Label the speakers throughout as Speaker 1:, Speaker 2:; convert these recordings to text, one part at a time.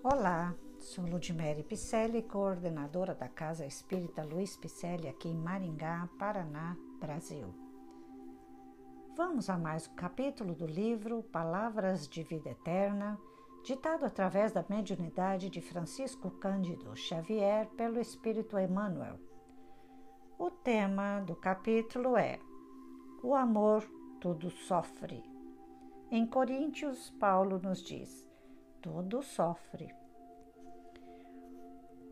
Speaker 1: Olá, sou Ludmere Picelli, coordenadora da Casa Espírita Luiz Picelli aqui em Maringá, Paraná, Brasil. Vamos a mais um capítulo do livro Palavras de Vida Eterna, ditado através da mediunidade de Francisco Cândido Xavier pelo Espírito Emmanuel. O tema do capítulo é O amor tudo sofre. Em Coríntios, Paulo nos diz: tudo sofre.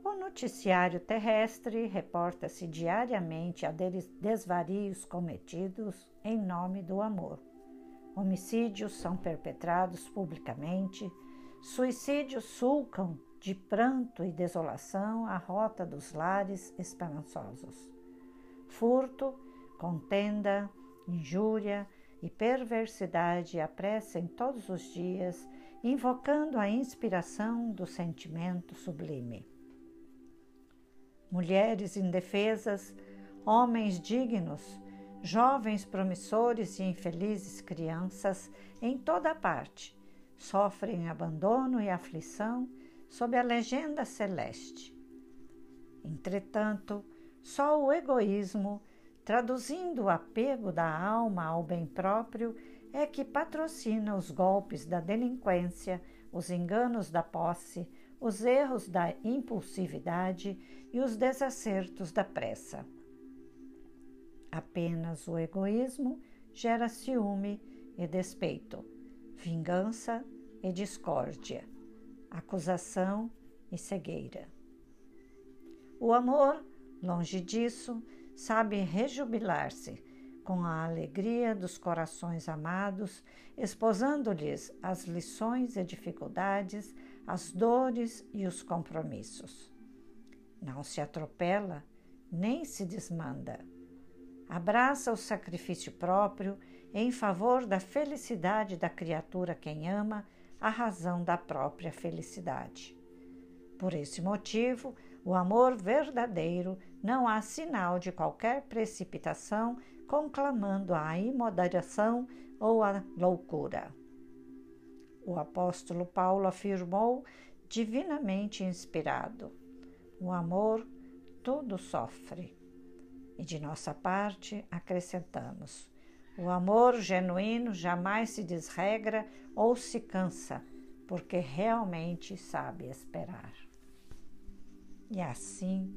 Speaker 1: O noticiário terrestre reporta-se diariamente a desvarios cometidos em nome do amor. Homicídios são perpetrados publicamente, suicídios sulcam de pranto e desolação a rota dos lares esperançosos. Furto, contenda, injúria e perversidade apressem todos os dias invocando a inspiração do sentimento sublime. Mulheres indefesas, homens dignos, jovens promissores e infelizes crianças em toda parte sofrem abandono e aflição sob a legenda celeste. Entretanto, só o egoísmo, traduzindo o apego da alma ao bem próprio, é que patrocina os golpes da delinquência, os enganos da posse, os erros da impulsividade e os desacertos da pressa. Apenas o egoísmo gera ciúme e despeito, vingança e discórdia, acusação e cegueira. O amor, longe disso, sabe rejubilar-se com a alegria dos corações amados, esposando-lhes as lições e dificuldades, as dores e os compromissos. Não se atropela, nem se desmanda. Abraça o sacrifício próprio em favor da felicidade da criatura quem ama, a razão da própria felicidade. Por esse motivo, o amor verdadeiro não há sinal de qualquer precipitação conclamando a imoderação ou a loucura. O apóstolo Paulo afirmou, divinamente inspirado: o amor tudo sofre. E de nossa parte acrescentamos: o amor genuíno jamais se desregra ou se cansa, porque realmente sabe esperar. E assim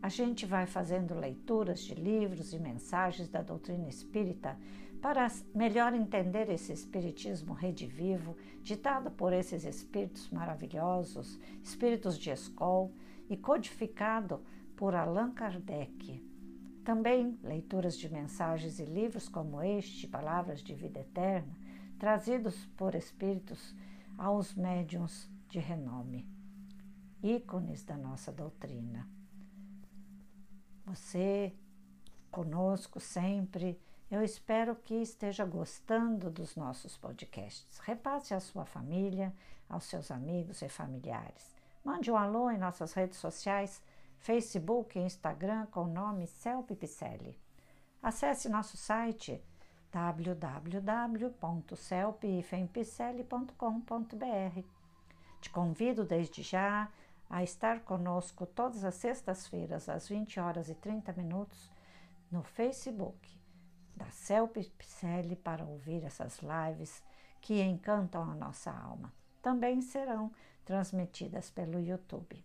Speaker 1: a gente vai fazendo leituras de livros e mensagens da doutrina espírita para melhor entender esse espiritismo redivivo, ditado por esses espíritos maravilhosos, espíritos de escola e codificado por Allan Kardec. Também leituras de mensagens e livros como este, Palavras de Vida Eterna, trazidos por espíritos aos médiums de renome, ícones da nossa doutrina você conosco sempre. Eu espero que esteja gostando dos nossos podcasts. Repasse à sua família, aos seus amigos e familiares. Mande um alô em nossas redes sociais, Facebook e Instagram com o nome Celpe Picelli. Acesse nosso site www.celpifempicelli.com.br. Te convido desde já a estar conosco todas as sextas-feiras, às 20 horas e 30 minutos, no Facebook da Celpe Picelli para ouvir essas lives que encantam a nossa alma. Também serão transmitidas pelo YouTube.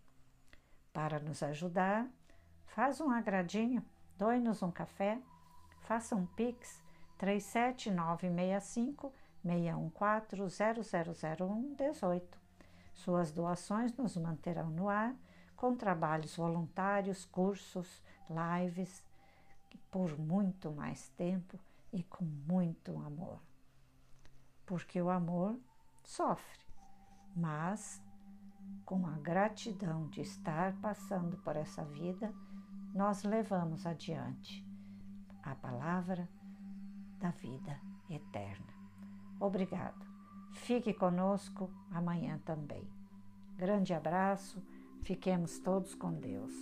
Speaker 1: Para nos ajudar, faz um agradinho, doe-nos um café, faça um pix 37965 614 0001 18 suas doações nos manterão no ar com trabalhos voluntários, cursos, lives, por muito mais tempo e com muito amor. Porque o amor sofre, mas com a gratidão de estar passando por essa vida, nós levamos adiante a palavra da vida eterna. Obrigado. Fique conosco amanhã também. Grande abraço, fiquemos todos com Deus.